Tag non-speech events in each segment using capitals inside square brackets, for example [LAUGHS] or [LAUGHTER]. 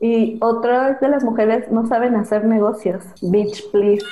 Y otra de las mujeres no saben hacer negocios. Bitch, please.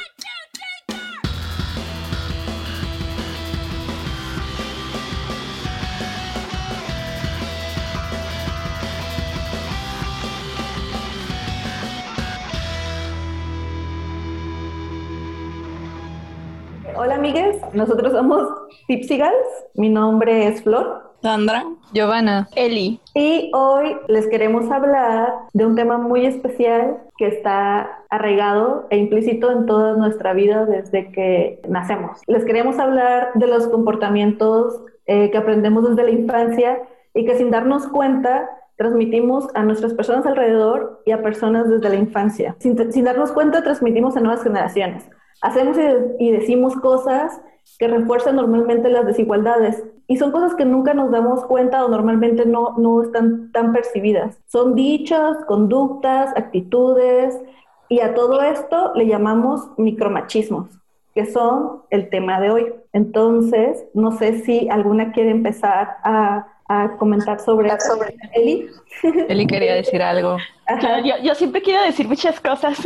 Nosotros somos Tipsy Gals. Mi nombre es Flor. Sandra, Giovanna, Eli. Y hoy les queremos hablar de un tema muy especial que está arraigado e implícito en toda nuestra vida desde que nacemos. Les queremos hablar de los comportamientos eh, que aprendemos desde la infancia y que sin darnos cuenta transmitimos a nuestras personas alrededor y a personas desde la infancia. Sin, sin darnos cuenta transmitimos a nuevas generaciones hacemos y, decimos cosas que refuerzan normalmente las desigualdades. Y son cosas que nunca nos damos cuenta o normalmente no, no están tan percibidas. Son dichos, conductas, actitudes, y a todo esto le llamamos micromachismos, que son el tema de hoy. Entonces, no sé si alguna quiere empezar a a comentar sobre, sobre Eli. Eli quería decir algo. yo, yo, siempre quiero decir muchas cosas. [LAUGHS]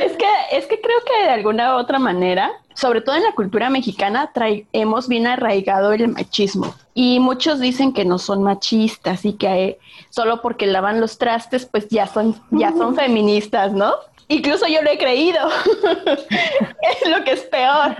es, que, es que creo que de alguna u otra manera, sobre todo en la cultura mexicana, hemos bien arraigado el machismo. Y muchos dicen que no son machistas y que solo porque lavan los trastes, pues ya son, ya son feministas, ¿no? Incluso yo lo he creído. [LAUGHS] es lo que es peor.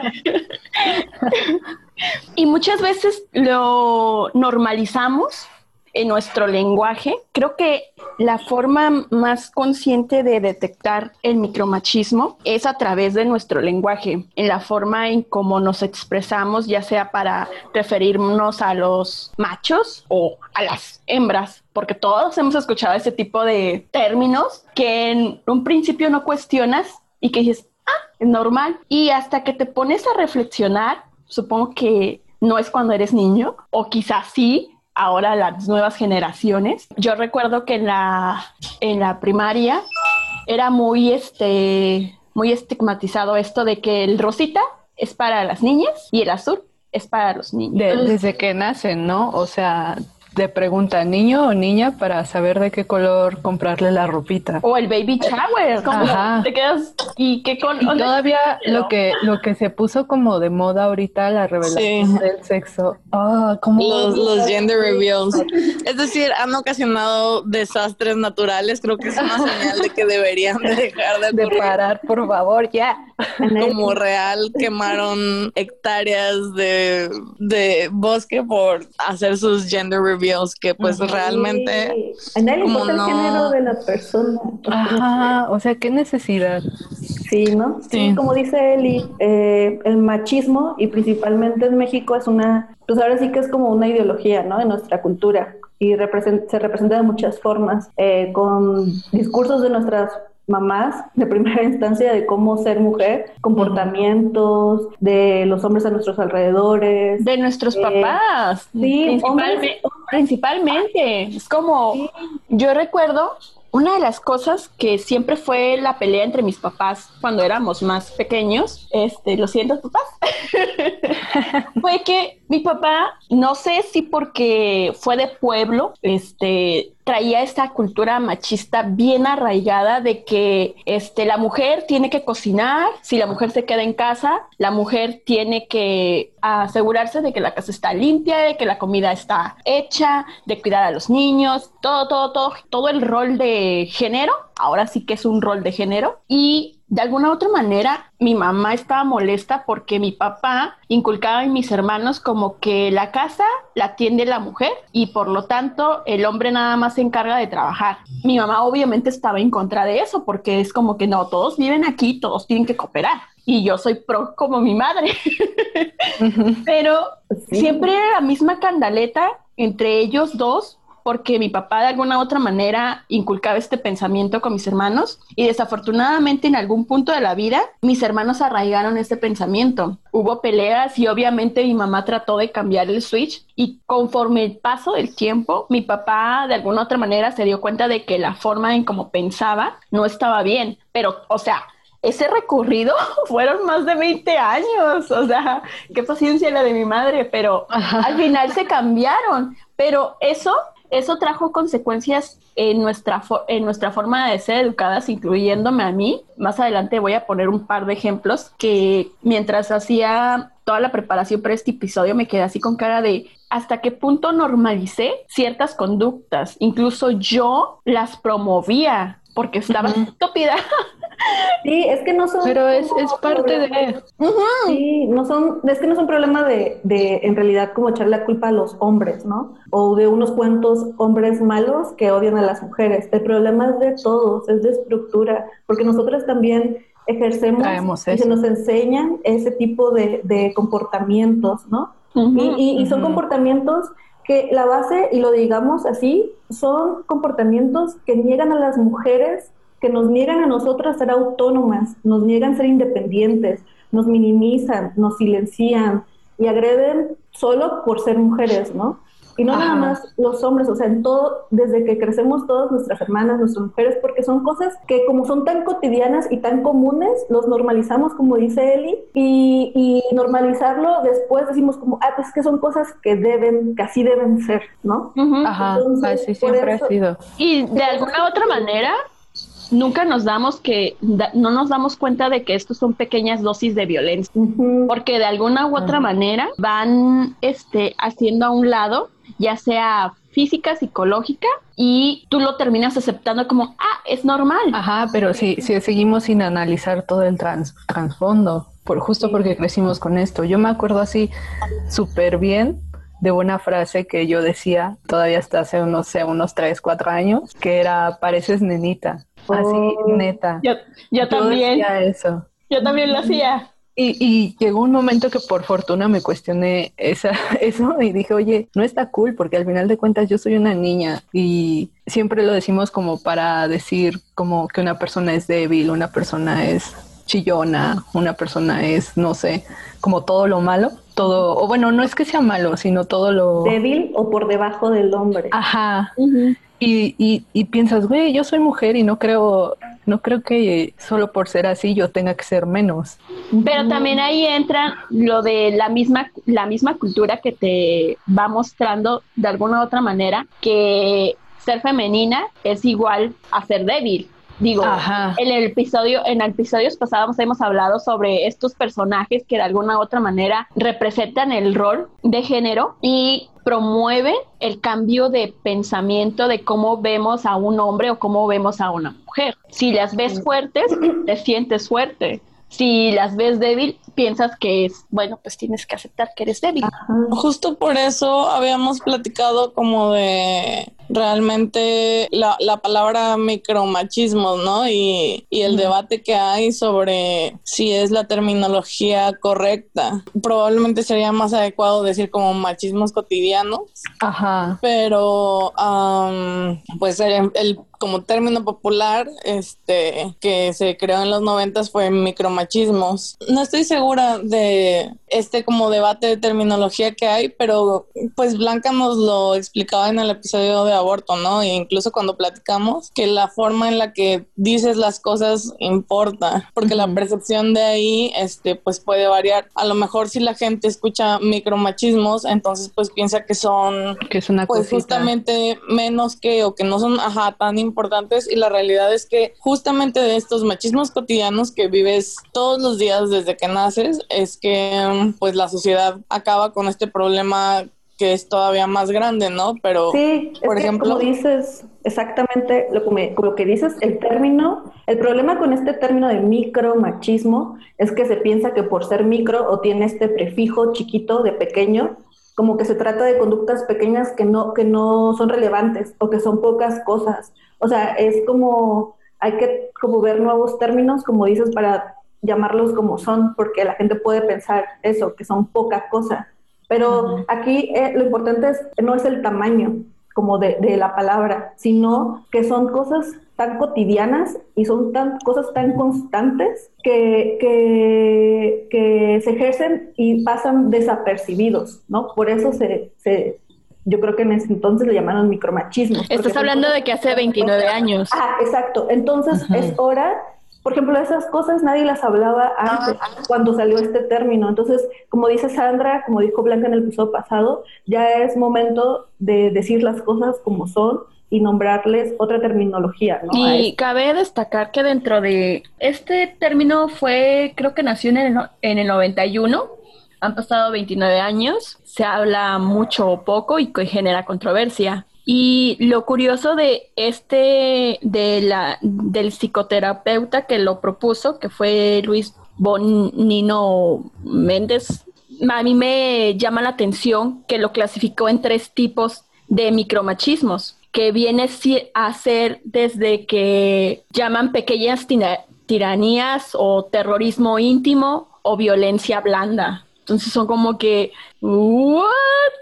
[LAUGHS] y muchas veces lo normalizamos en nuestro lenguaje. Creo que la forma más consciente de detectar el micromachismo es a través de nuestro lenguaje, en la forma en cómo nos expresamos, ya sea para referirnos a los machos o a las hembras, porque todos hemos escuchado ese tipo de términos que en un principio no cuestionas y que dices, ah, es normal. Y hasta que te pones a reflexionar, supongo que no es cuando eres niño, o quizás sí, ahora las nuevas generaciones. Yo recuerdo que en la, en la primaria era muy, este, muy estigmatizado esto de que el rosita es para las niñas y el azul es para los niños. desde que nacen, ¿no? O sea, te pregunta niño o niña para saber de qué color comprarle la ropita. O el baby shower. Ajá. Te quedas y qué con todavía lo que lo que se puso como de moda ahorita la revelación del sexo. Ah, como los, gender reveals. Es decir, han ocasionado desastres naturales. Creo que es una señal de que deberían dejar de, [LAUGHS] de parar, por favor, ya. [LAUGHS] Como real quemaron hectáreas de, de bosque por hacer sus gender reveals que pues realmente... A nadie importa el género de la persona. Ajá, o sea, qué necesidad. Sí, ¿no? Sí, como dice Eli, eh, el machismo y principalmente en México es una, pues ahora sí que es como una ideología, ¿no? En nuestra cultura y se representa de muchas formas, eh, con discursos de nuestras mamás de primera [LAUGHS] instancia de cómo ser mujer, comportamientos de los hombres a nuestros alrededores. De nuestros eh, papás. Sí, principalmente. Es como, yo recuerdo una de las cosas que siempre fue la pelea entre mis papás cuando éramos más pequeños, este, lo siento papás, [LAUGHS] fue que mi papá, no sé si porque fue de pueblo, este, traía esta cultura machista bien arraigada de que este, la mujer tiene que cocinar, si la mujer se queda en casa, la mujer tiene que asegurarse de que la casa está limpia, de que la comida está hecha, de cuidar a los niños, todo, todo, todo, todo el rol de género, ahora sí que es un rol de género, y de alguna u otra manera, mi mamá estaba molesta porque mi papá inculcaba en mis hermanos como que la casa la atiende la mujer y por lo tanto el hombre nada más se encarga de trabajar. Mi mamá obviamente estaba en contra de eso porque es como que no, todos viven aquí, todos tienen que cooperar. Y yo soy pro como mi madre. [LAUGHS] Pero siempre era la misma candaleta entre ellos dos porque mi papá de alguna u otra manera inculcaba este pensamiento con mis hermanos y desafortunadamente en algún punto de la vida mis hermanos arraigaron este pensamiento. Hubo peleas y obviamente mi mamá trató de cambiar el switch y conforme el paso del tiempo mi papá de alguna u otra manera se dio cuenta de que la forma en cómo pensaba no estaba bien, pero o sea, ese recorrido [LAUGHS] fueron más de 20 años, o sea, qué paciencia la de mi madre, pero al final se cambiaron, pero eso eso trajo consecuencias en nuestra, en nuestra forma de ser educadas, incluyéndome a mí. Más adelante voy a poner un par de ejemplos que mientras hacía toda la preparación para este episodio me quedé así con cara de hasta qué punto normalicé ciertas conductas. Incluso yo las promovía porque estaba estúpida. [LAUGHS] Sí, es que no son. Pero es, es parte de. Sí, no son. Es que no es un problema de, de, en realidad, como echar la culpa a los hombres, ¿no? O de unos cuantos hombres malos que odian a las mujeres. El problema es de todos, es de estructura, porque nosotros también ejercemos y se nos enseñan ese tipo de, de comportamientos, ¿no? y, y, son comportamientos que la base, y lo digamos así, son comportamientos que niegan a las mujeres, que nos niegan a nosotras ser autónomas, nos niegan ser independientes, nos minimizan, nos silencian y agreden solo por ser mujeres, ¿no? Y no nada más los hombres, o sea, en todo, desde que crecemos todas nuestras hermanas, nuestras mujeres, porque son cosas que como son tan cotidianas y tan comunes, los normalizamos, como dice Eli, y, y normalizarlo después decimos como, ah, pues que son cosas que deben, que así deben ser, ¿no? Ajá, así siempre ha sido. Y de alguna otra manera, nunca nos damos que no nos damos cuenta de que estos son pequeñas dosis de violencia porque de alguna u otra manera van este haciendo a un lado ya sea física, psicológica, y tú lo terminas aceptando como, ah, es normal. Ajá, pero si, si seguimos sin analizar todo el trans, trasfondo, por, justo porque crecimos con esto. Yo me acuerdo así súper bien de una frase que yo decía todavía hasta hace unos, sé, unos 3, 4 años, que era, pareces nenita. Así, oh. neta. Yo, yo también. eso. Yo también lo hacía. Y, y, llegó un momento que por fortuna me cuestioné esa, [LAUGHS] eso y dije, oye, no está cool porque al final de cuentas yo soy una niña y siempre lo decimos como para decir como que una persona es débil, una persona es chillona, una persona es, no sé, como todo lo malo, todo, o bueno, no es que sea malo, sino todo lo... Débil o por debajo del hombre. Ajá. Y, y, y, piensas, güey, yo soy mujer y no creo, no creo que solo por ser así yo tenga que ser menos. Pero también ahí entra lo de la misma, la misma cultura que te va mostrando de alguna u otra manera que ser femenina es igual a ser débil. Digo, en el episodio, en episodios pasados hemos hablado sobre estos personajes que de alguna u otra manera representan el rol de género y promueven el cambio de pensamiento de cómo vemos a un hombre o cómo vemos a una mujer. Si las ves fuertes, te sientes fuerte. Si las ves débil, piensas que es, bueno, pues tienes que aceptar que eres débil. Justo por eso habíamos platicado como de realmente la, la palabra micromachismo, ¿no? Y, y el debate que hay sobre si es la terminología correcta. Probablemente sería más adecuado decir como machismos cotidianos. Ajá. Pero, pues el, el como término popular este que se creó en los noventas fue micromachismos. No estoy segura de este como debate de terminología que hay, pero pues Blanca nos lo explicaba en el episodio de aborto, ¿no? E incluso cuando platicamos que la forma en la que dices las cosas importa, porque la percepción de ahí este pues puede variar. A lo mejor si la gente escucha micromachismos, entonces pues piensa que son que es una pues justamente menos que o que no son ajá tan importantes y la realidad es que justamente de estos machismos cotidianos que vives todos los días desde que naces es que pues la sociedad acaba con este problema que es todavía más grande, ¿no? Pero, sí, por ejemplo... Como dices exactamente lo que, lo que dices, el término, el problema con este término de micromachismo es que se piensa que por ser micro o tiene este prefijo chiquito de pequeño, como que se trata de conductas pequeñas que no, que no son relevantes o que son pocas cosas. O sea, es como, hay que como ver nuevos términos, como dices, para llamarlos como son, porque la gente puede pensar eso, que son poca cosa. Pero aquí eh, lo importante es, no es el tamaño como de, de, la palabra, sino que son cosas tan cotidianas y son tan, cosas tan constantes que, que, que se ejercen y pasan desapercibidos, ¿no? Por eso se, se, yo creo que en ese entonces le llamaron micromachismo. Estás hablando de que hace 29 años. Ah, exacto. Entonces es hora por ejemplo, esas cosas nadie las hablaba antes, cuando salió este término. Entonces, como dice Sandra, como dijo Blanca en el episodio pasado, ya es momento de decir las cosas como son y nombrarles otra terminología. ¿no? Y cabe destacar que dentro de este término fue, creo que nació en el, en el 91, han pasado 29 años, se habla mucho o poco y genera controversia. Y lo curioso de este, de la, del psicoterapeuta que lo propuso, que fue Luis Bonino Méndez, a mí me llama la atención que lo clasificó en tres tipos de micromachismos, que viene a ser desde que llaman pequeñas tiranías o terrorismo íntimo o violencia blanda. Entonces son como que, ¿what?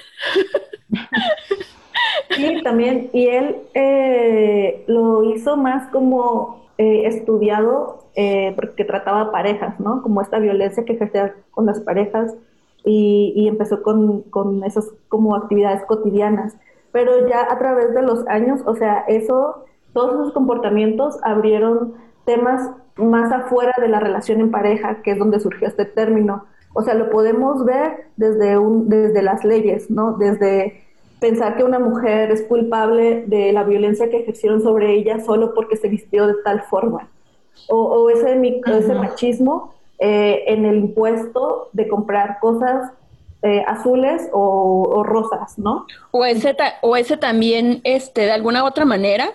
[LAUGHS] Sí, también. Y él eh, lo hizo más como eh, estudiado eh, porque trataba parejas, ¿no? Como esta violencia que ejercía con las parejas y, empezó con, con esas como actividades cotidianas. Pero ya a través de los años, o sea, eso, todos esos comportamientos abrieron temas más afuera de la relación en pareja, que es donde surgió este término. O sea, lo podemos ver desde, un, desde las leyes, ¿no? Desde pensar que una mujer es culpable de la violencia que ejercieron sobre ella solo porque se vistió de tal forma. O, ese, ese machismo eh, en el impuesto de comprar cosas eh, azules o, rosas, ¿no? O ese, o ese también, este, de alguna otra manera,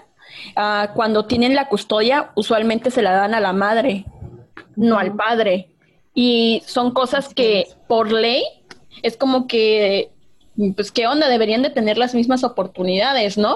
ah, cuando tienen la custodia, usualmente se la dan a la madre, no al padre. Y son cosas que por ley es como que pues qué onda, deberían de tener las mismas oportunidades, ¿no?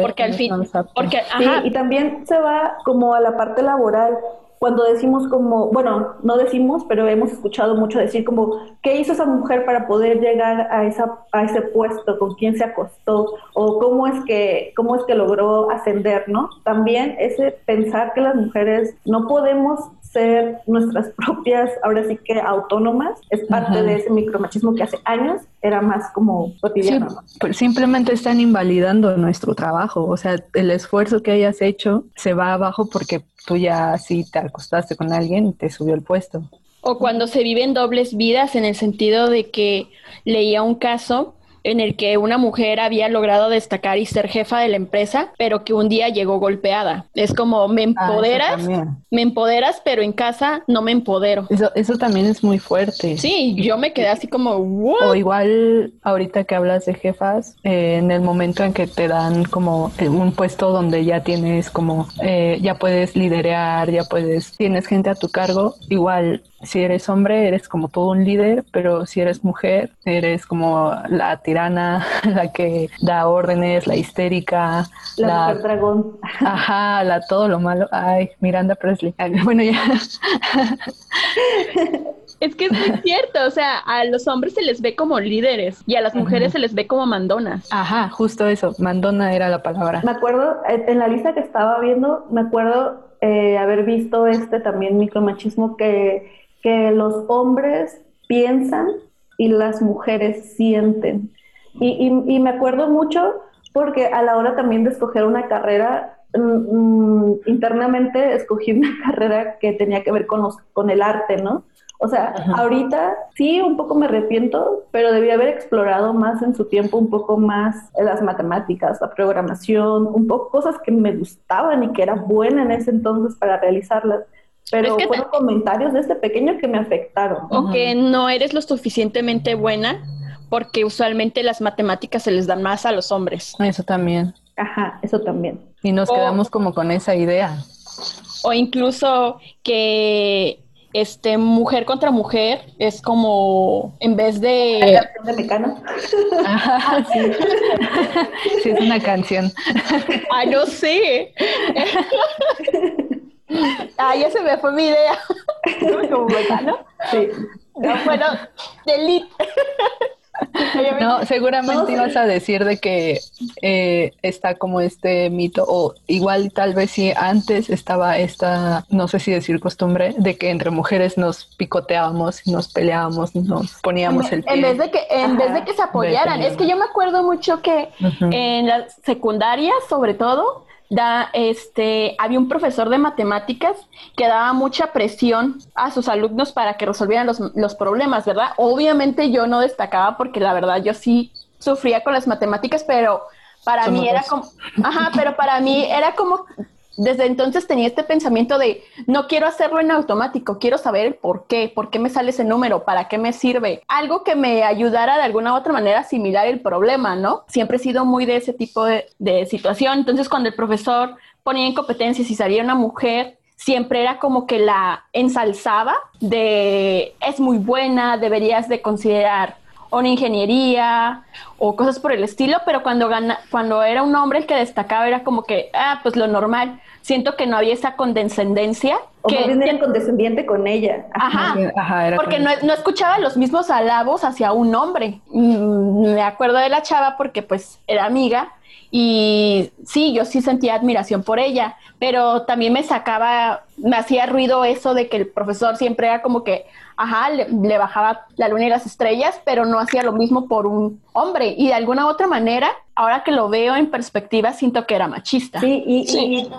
porque al fin, porque, y también se va como a la parte laboral, cuando decimos como, bueno, no decimos, pero hemos escuchado mucho decir como, ¿qué hizo esa mujer para poder llegar a, esa, a ese puesto? ¿Con quién se acostó? ¿O cómo es, que, cómo es que logró ascender, no? También ese pensar que las mujeres no podemos ser nuestras [LAUGHS] propias, ahora sí que autónomas, es parte de ese micromachismo que hace años era más como cotidiano. pues simplemente están invalidando nuestro trabajo, o sea, el esfuerzo que hayas hecho se va abajo porque tú ya sí te acostaste con alguien y te subió el puesto. O cuando se viven dobles vidas en el sentido de que leía un caso en el que una mujer había logrado destacar y ser jefa de la empresa, pero que un día llegó golpeada. Es como, me ah, empoderas, me empoderas, pero en casa no me empodero. Eso, eso también es muy fuerte. Sí, yo me quedé así como, O igual, ahorita que hablas de jefas, eh, en el momento en que te dan como un puesto donde ya tienes como, eh, ya puedes liderar, ya puedes, tienes gente a tu cargo, igual si eres hombre eres como todo un líder, pero si eres mujer eres como la tirana, [LAUGHS] la que da órdenes, la histérica, la, dragón. Ajá, la todo lo malo. Ay, Miranda Presley. Bueno, ya. [LAUGHS] Es que es muy cierto, o sea, a los hombres se les ve como líderes y a las mujeres se les ve como mandonas. Ajá, justo eso, mandona era la palabra. Me acuerdo, en la lista que estaba viendo, me acuerdo eh, haber visto este también micromachismo que que los hombres piensan y las mujeres sienten. Y, me acuerdo mucho porque a la hora también de escoger una carrera, mm, mm, internamente escogí una [LAUGHS] carrera que tenía que ver con, los, con el arte, ¿no? O sea, ahorita sí, un poco me arrepiento, pero debí haber explorado más en su tiempo, un poco más las matemáticas, la programación, un poco cosas que me gustaban y que era buena en ese entonces para realizarlas. Pero fueron comentarios de este pequeño que me afectaron. O que no eres lo suficientemente buena porque usualmente las matemáticas se les dan más a los hombres. Eso también. Ajá, eso también. Y nos quedamos como con esa idea. O incluso que este mujer contra mujer es como en vez de de Mecano. [LAUGHS] sí. sí, es una canción. Ah, no sé. [LAUGHS] Ah, ya se me fue mi idea. Como ¿no? Sí. bueno, delete. No, seguramente ibas a decir de que eh, está como este mito, o igual tal vez si antes estaba esta, no sé si decir costumbre, de que entre mujeres nos picoteábamos, nos peleábamos, nos poníamos el pie. En vez de que, en vez de que se apoyaran. Es que yo me acuerdo mucho que en la secundaria, sobre todo, da, este, había un profesor de matemáticas que daba mucha presión a sus alumnos para que resolvieran los, los problemas, ¿verdad? Obviamente yo no destacaba porque la verdad yo sí sufría con las matemáticas, pero para mí era como, ajá, pero para mí era como desde entonces tenía este pensamiento de no quiero hacerlo en automático, quiero saber el por qué, por qué me sale ese número, para qué me sirve, algo que me ayudara de alguna u otra manera a asimilar el problema, ¿no? Siempre he sido muy de ese tipo de, situación, entonces cuando el profesor ponía en competencias y salía una mujer, siempre era como que la ensalzaba de es muy buena, deberías de considerar una ingeniería o cosas por el estilo, pero cuando gana, cuando era un hombre el que destacaba era como que, ah, pues lo normal. Siento que no había esa condescendencia. O que era condescendiente con ella. Ajá, Ajá porque no, no, escuchaba los mismos alabos hacia un hombre. Mm, me acuerdo de la chava porque pues era amiga y sí, yo sí sentía admiración por ella, pero también me sacaba, me hacía ruido eso de que el profesor siempre era como que, ajá, le, bajaba la luna y las estrellas, pero no hacía lo mismo por un hombre. Y de alguna otra manera, ahora que lo veo en perspectiva, siento que era machista. Sí, y,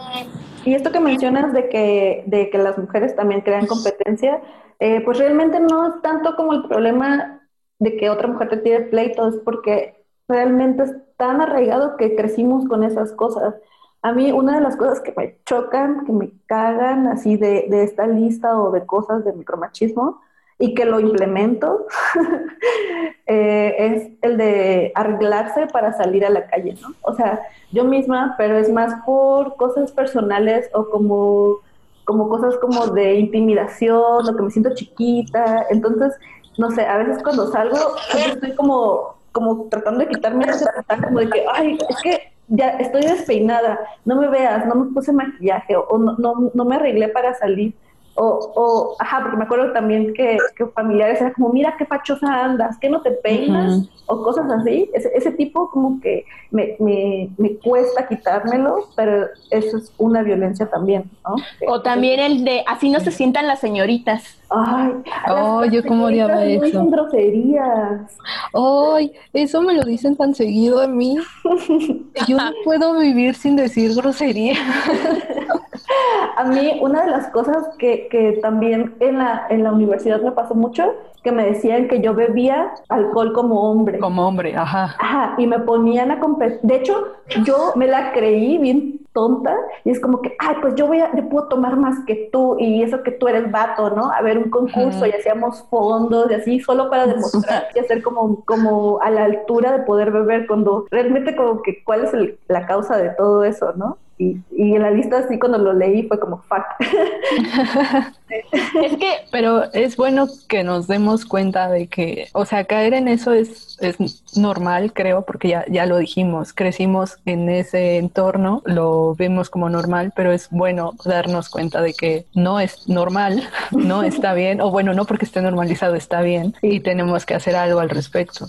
y, esto que mencionas de que, de que las mujeres también crean competencia, eh, pues realmente no es tanto como el problema de que otra mujer te tire pleito, es porque realmente es tan arraigado que crecimos con esas cosas. A mí una de las cosas que me chocan, que me cagan así de, de esta lista o de cosas de micromachismo y que lo implemento, [LAUGHS] eh, es el de arreglarse para salir a la calle, ¿no? O sea, yo misma, pero es más por cosas personales o como, como cosas como de intimidación o que me siento chiquita. Entonces, no sé, a veces cuando salgo, estoy como como tratando de quitarme ese como de que, ay, es que ya estoy despeinada, no me veas, no me puse maquillaje o no, no, no me arreglé para salir. O, o, ajá, porque me acuerdo también que, que familiares eran como, mira qué pachosa andas, que no te peinas, o cosas así. Ese, ese tipo como que me, me, me, cuesta quitármelo, pero eso es una violencia también, ¿no? O también el de, así no se sientan las señoritas. Ay, oh, yo como odiaba eso. Son groserías. Ay, eso me lo dicen tan seguido a mí. yo no [LAUGHS] puedo vivir sin decir grosería. [LAUGHS] [LAUGHS] a mí, una de las cosas que, que también en la, en la universidad me pasó mucho, que me decían que yo bebía alcohol como hombre. Como hombre, ajá. Ajá, y me ponían a competir. De hecho, yo me la creí bien tonta y es como que, ay, pues yo voy a, yo puedo tomar más que tú y eso que tú eres vato, ¿no? A ver un concurso y hacíamos fondos y así, solo para demostrar y hacer como, como a la altura de poder beber cuando realmente como que cuál es la causa de todo eso, ¿no? Y, y, en la lista así cuando lo leí fue como fuck. [LAUGHS] es que, pero es bueno que nos demos cuenta de que, o sea, caer en eso es, es normal, creo, porque ya, ya lo dijimos, crecimos en ese entorno, lo vemos como normal, pero es bueno darnos cuenta de que no es normal, [LAUGHS] no está bien, o bueno, no porque esté normalizado está bien, y tenemos que hacer algo al respecto.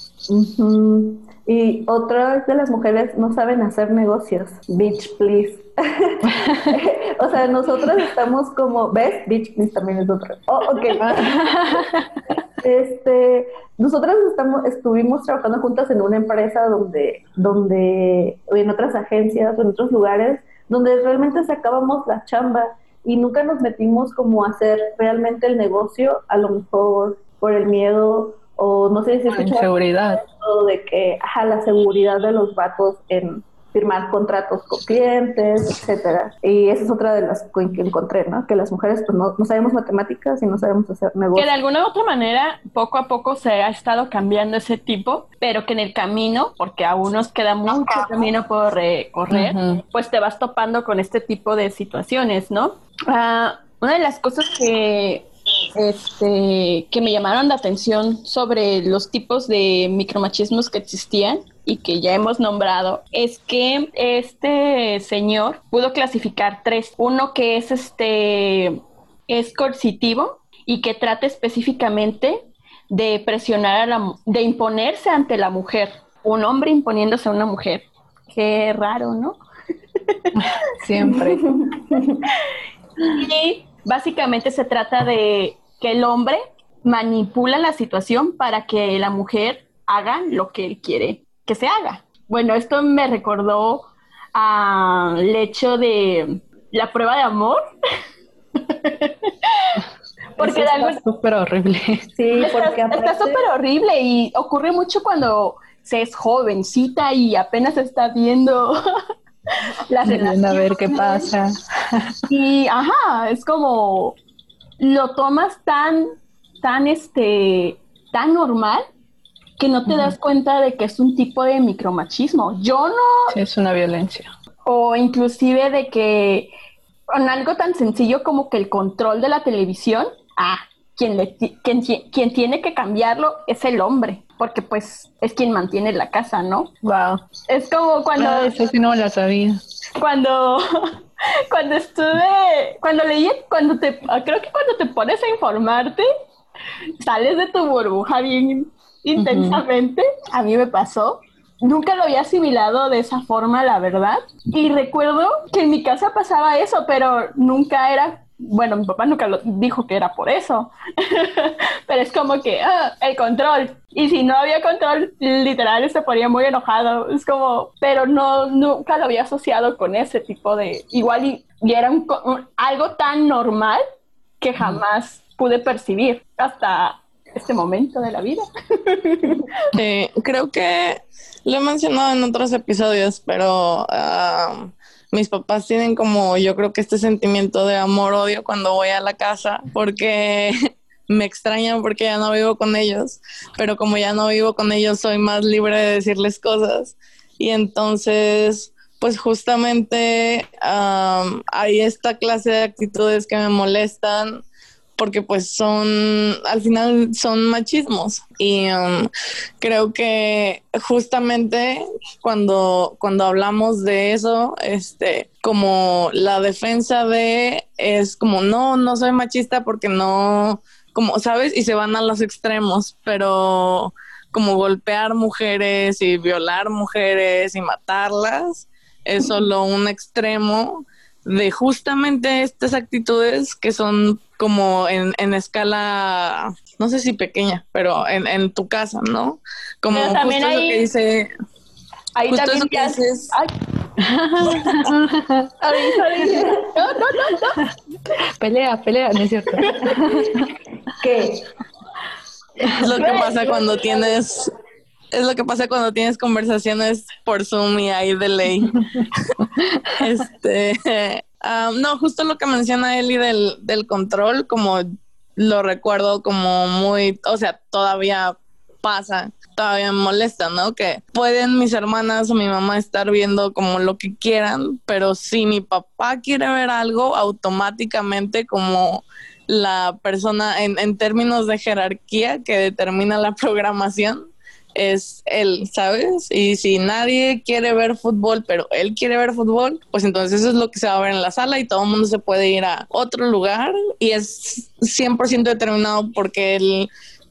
Y otras de las mujeres no saben hacer negocios. Bitch, please. [LAUGHS] o sea, nosotras estamos como, ¿ves? Bitch, please también es otra. Oh, ok. este, nosotras estamos, estuvimos trabajando juntas en una empresa donde, donde, en otras agencias o en otros lugares, donde realmente sacábamos la chamba y nunca nos metimos como a hacer realmente el negocio, a lo mejor por el miedo o no sé si es seguridad de que ajá, la seguridad de los vatos en firmar contratos con clientes, etcétera. Y esa es otra de las que encontré, ¿no? Que las mujeres pues no, no sabemos matemáticas y no sabemos hacer negocios. Que de alguna u otra manera, poco a poco se ha estado cambiando ese tipo, pero que en el camino, porque aún nos queda mucho camino por recorrer, pues te vas topando con este tipo de situaciones, ¿no? Uh, una de las cosas que este, que me llamaron la atención sobre los tipos de micromachismos que existían y que ya hemos nombrado es que este señor pudo clasificar tres. Uno que es este es coercitivo y que trata específicamente de presionar a la de imponerse ante la mujer. Un hombre imponiéndose a una mujer. Qué raro, ¿no? [LAUGHS] Siempre. [LAUGHS] y básicamente se trata de que el hombre manipula la situación para que la mujer haga lo que él quiere que se haga. Bueno, esto me recordó al hecho de la prueba de amor. [LAUGHS] porque está súper horrible. Sí, porque está súper horrible y ocurre mucho cuando se es jovencita y apenas está viendo [LAUGHS] [LAUGHS] la relación. A ver qué pasa. Y ajá, es como lo tomas tan, tan este, tan normal que no te das cuenta de que es un tipo de micromachismo. Yo no. es una violencia. O inclusive de que con algo tan sencillo como que el control de la televisión, ah, quien, le, quien, quien tiene que cambiarlo es el hombre, porque pues es quien mantiene la casa, ¿no? Wow. Es como cuando... Ah, eso sí no la sabía. Cuando, [LAUGHS] cuando estuve, cuando leí, cuando te, creo que cuando te pones a informarte, sales de tu burbuja bien intensamente. A mí me pasó. Nunca lo había asimilado de esa forma, la verdad. Y recuerdo que en mi casa pasaba eso, pero nunca era bueno, mi papá nunca lo dijo que era por eso, [LAUGHS] pero es como que ah, el control. Y si no había control, literal se ponía muy enojado. Es como, pero no, nunca lo había asociado con ese tipo de, igual y, era algo tan normal que jamás pude percibir hasta este momento de la vida. [LAUGHS] creo que lo he mencionado en otros episodios, pero ah, mis papás tienen como yo creo que este sentimiento de amor-odio cuando voy a la casa porque [LAUGHS] me extrañan porque ya no vivo con ellos, pero como ya no vivo con ellos soy más libre de decirles cosas. Y entonces pues justamente hay esta clase de actitudes que me molestan porque pues son, al final son machismos y um, creo que justamente cuando, cuando hablamos de eso, este, como la defensa de es como, no, no soy machista porque no, como, ¿sabes? Y se van a los extremos, pero como golpear mujeres y violar mujeres y matarlas es solo un extremo de justamente estas actitudes que son como en, en escala, no sé si pequeña, pero en, en tu casa, ¿no? Como justo lo que dice... Ahí justo también que haces... [LAUGHS] no, no, no, Pelea, pelea, no es cierto. ¿Qué? Es lo que pasa cuando tienes es lo que pasa cuando tienes conversaciones por Zoom y hay de ley. [LAUGHS] este, no, justo lo que menciona Eli del, del control, como lo recuerdo como muy, o sea, todavía pasa, todavía me molesta, ¿no? Que pueden mis hermanas o mi mamá estar viendo como lo que quieran, pero si mi papá quiere ver algo, automáticamente como la persona en, en términos de jerarquía que determina la [LAUGHS] programación, es él, ¿sabes? Y si nadie quiere ver fútbol, pero él quiere ver fútbol, pues entonces eso es lo que se va a ver en la sala y todo el mundo se puede ir a otro lugar y es 100% determinado porque él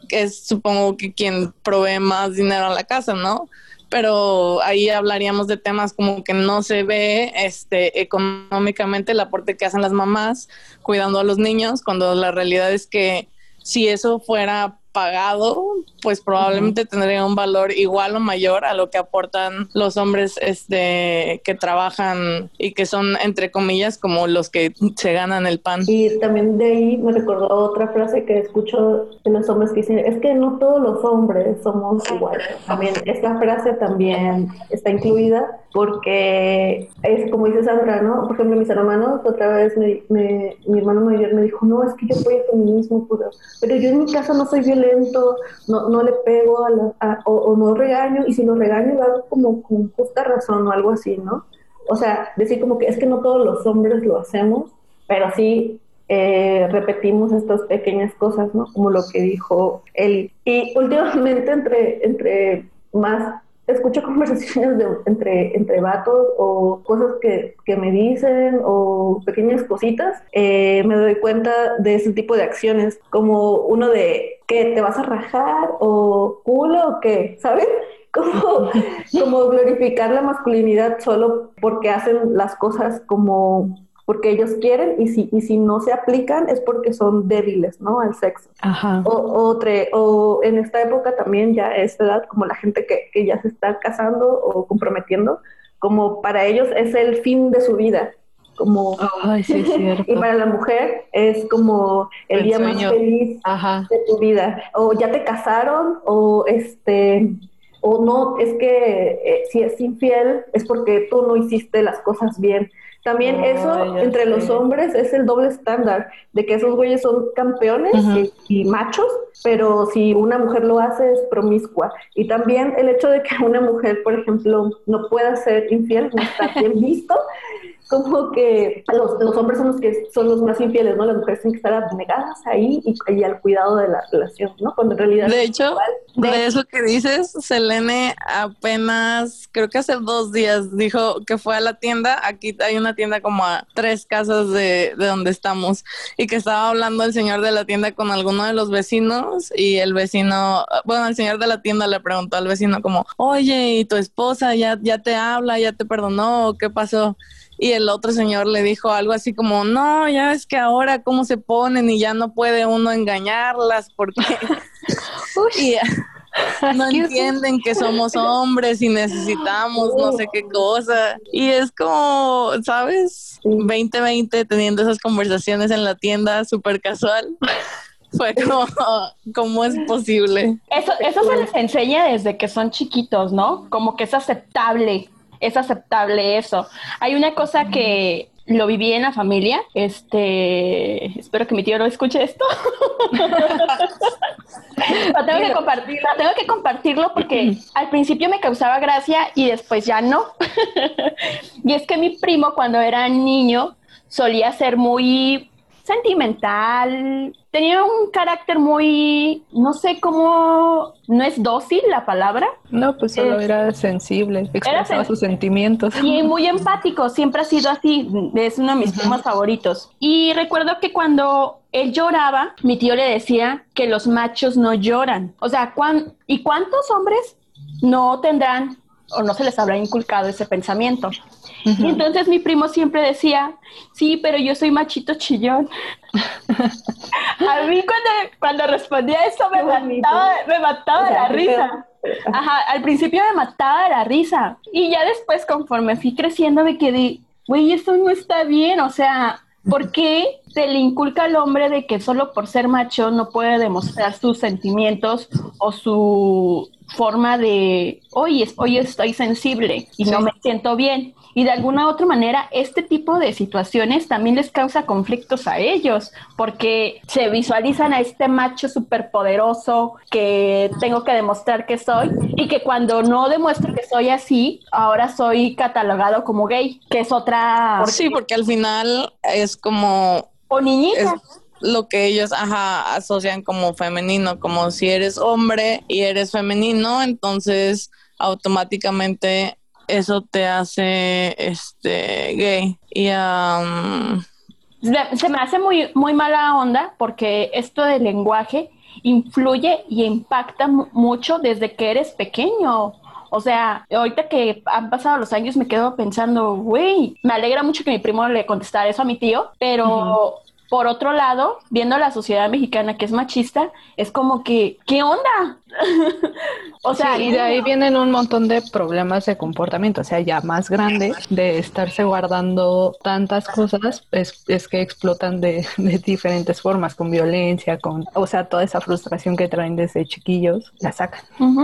es supongo que quien provee más dinero a la casa, ¿no? Pero ahí hablaríamos de temas como que no se ve este económicamente el aporte que hacen las mamás cuidando a los niños, cuando la realidad es que si eso fuera pagado, pues probablemente tendría un valor igual o mayor a lo que aportan los hombres este, que trabajan y que son, entre comillas, como los que se ganan el pan. Y también de ahí me recordó otra frase que escucho de los hombres que dicen, es que no todos los hombres somos iguales. También esta frase también está incluida porque es como dice Sandra, ¿no? Por ejemplo, mis hermanos, otra vez me, mi hermano mayor me dijo, no, es que yo voy a feminismo, pero, pero yo en mi casa no soy no, le pego o, no regaño, y si lo regaño lo hago como con justa razón o algo así, ¿no? O sea, decir como que es que no todos los hombres lo hacemos, pero sí eh, repetimos estas pequeñas cosas, ¿no? Como lo que dijo él. Y últimamente entre, entre más escucho [LAUGHS] conversaciones entre, entre vatos o cosas que, que me dicen o pequeñas cositas, eh, me doy cuenta de ese tipo de acciones, como uno de que te vas a rajar o culo o qué, ¿sabes? [LAUGHS] Como, como glorificar la masculinidad solo porque hacen las cosas como porque ellos quieren y si, y si no se aplican es porque son débiles, ¿no? Al sexo. Ajá. O, o en esta época también ya a esta edad, como la gente que, que, ya se está casando o comprometiendo, como para ellos es el fin de su vida como [LAUGHS] y para la mujer es como el, día más feliz de tu vida o ya te casaron o este o no es que eh, si es infiel es porque tú no hiciste las cosas bien también eso entre los hombres es el doble estándar de que esos güeyes son campeones y, machos, pero si una mujer lo hace es promiscua. Y también el hecho de que una mujer, por ejemplo, no pueda ser infiel no está bien [LAUGHS] visto como que los, los, hombres son los que son los más infieles, ¿no? Las mujeres tienen que estar abnegadas ahí y, al cuidado de la relación, ¿no? Cuando en realidad... De hecho, de... eso que dices, Selene apenas, creo que hace dos días, dijo que fue a la tienda, aquí hay una tienda como a tres casas de, de donde estamos, y que estaba hablando el señor de la tienda con alguno de los vecinos, y el vecino, bueno, el señor de la tienda le preguntó al vecino como, oye, ¿y tu esposa ya, ya te habla, ya te perdonó, qué pasó? Y el otro señor le dijo algo así como, no, ya es que ahora cómo se ponen y ya no puede uno engañarlas porque [LAUGHS] [LAUGHS] no entienden que somos [LAUGHS] hombres y necesitamos no sé qué cosa. Y es como, ¿sabes? 2020 teniendo esas conversaciones en la tienda súper casual. Fue como, ¿cómo es posible? Eso, eso se les enseña desde que son chiquitos, ¿no? Como que es aceptable es aceptable eso. Hay una cosa que lo viví en la familia. Este, espero que mi tío no escuche esto. [LAUGHS] tengo que compartirlo, tengo que compartirlo porque [CLEARS THROAT] al principio me causaba gracia y después ya no. [LAUGHS] y es que mi primo cuando era niño solía ser muy sentimental, tenía un carácter muy, no sé cómo, no es dócil la palabra. No, pues solo era sensible, expresaba sus sentimientos. Y muy empático, siempre ha sido así, es uno de mis temas favoritos. Y recuerdo que cuando él lloraba, mi tío le decía que los machos no lloran. O sea, ¿y cuántos hombres no tendrán o no se les habrá inculcado ese pensamiento? Y entonces mi primo siempre decía, sí, pero yo soy machito chillón. [LAUGHS] a mí cuando, cuando respondía eso me mataba, me mataba de la risa. Ajá, al principio me mataba de la risa. Y ya después, conforme fui creciendo, me quedé, güey, esto no está bien. O sea, ¿por qué se le inculca al hombre de que solo por ser macho no puede demostrar sus sentimientos o su forma de, hoy, hoy estoy sensible y no me siento bien? Y de alguna otra manera, este tipo de situaciones también les causa conflictos a ellos, porque se visualizan a este macho superpoderoso que tengo que demostrar que soy y que cuando no demuestro que soy así, ahora soy catalogado como gay, que es otra... Sí, porque al final es como... O niñita. Lo que ellos ajá, asocian como femenino, como si eres hombre y eres femenino, entonces automáticamente eso te hace este gay. Y se me hace muy, muy mala onda porque esto del lenguaje influye y impacta mucho desde que eres pequeño. O sea, ahorita que han pasado los años me quedo pensando, güey, me alegra mucho que mi primo le contestara eso a mi tío, pero por otro lado, viendo la sociedad mexicana que es machista, es como que, ¿qué onda? [LAUGHS] o sea, y de ahí vienen un montón de problemas de comportamiento, o sea, ya más grande, de estarse guardando tantas cosas, es, es que explotan de, [LAUGHS] de, diferentes formas, con violencia, con, o sea, toda esa frustración que traen desde chiquillos, la sacan.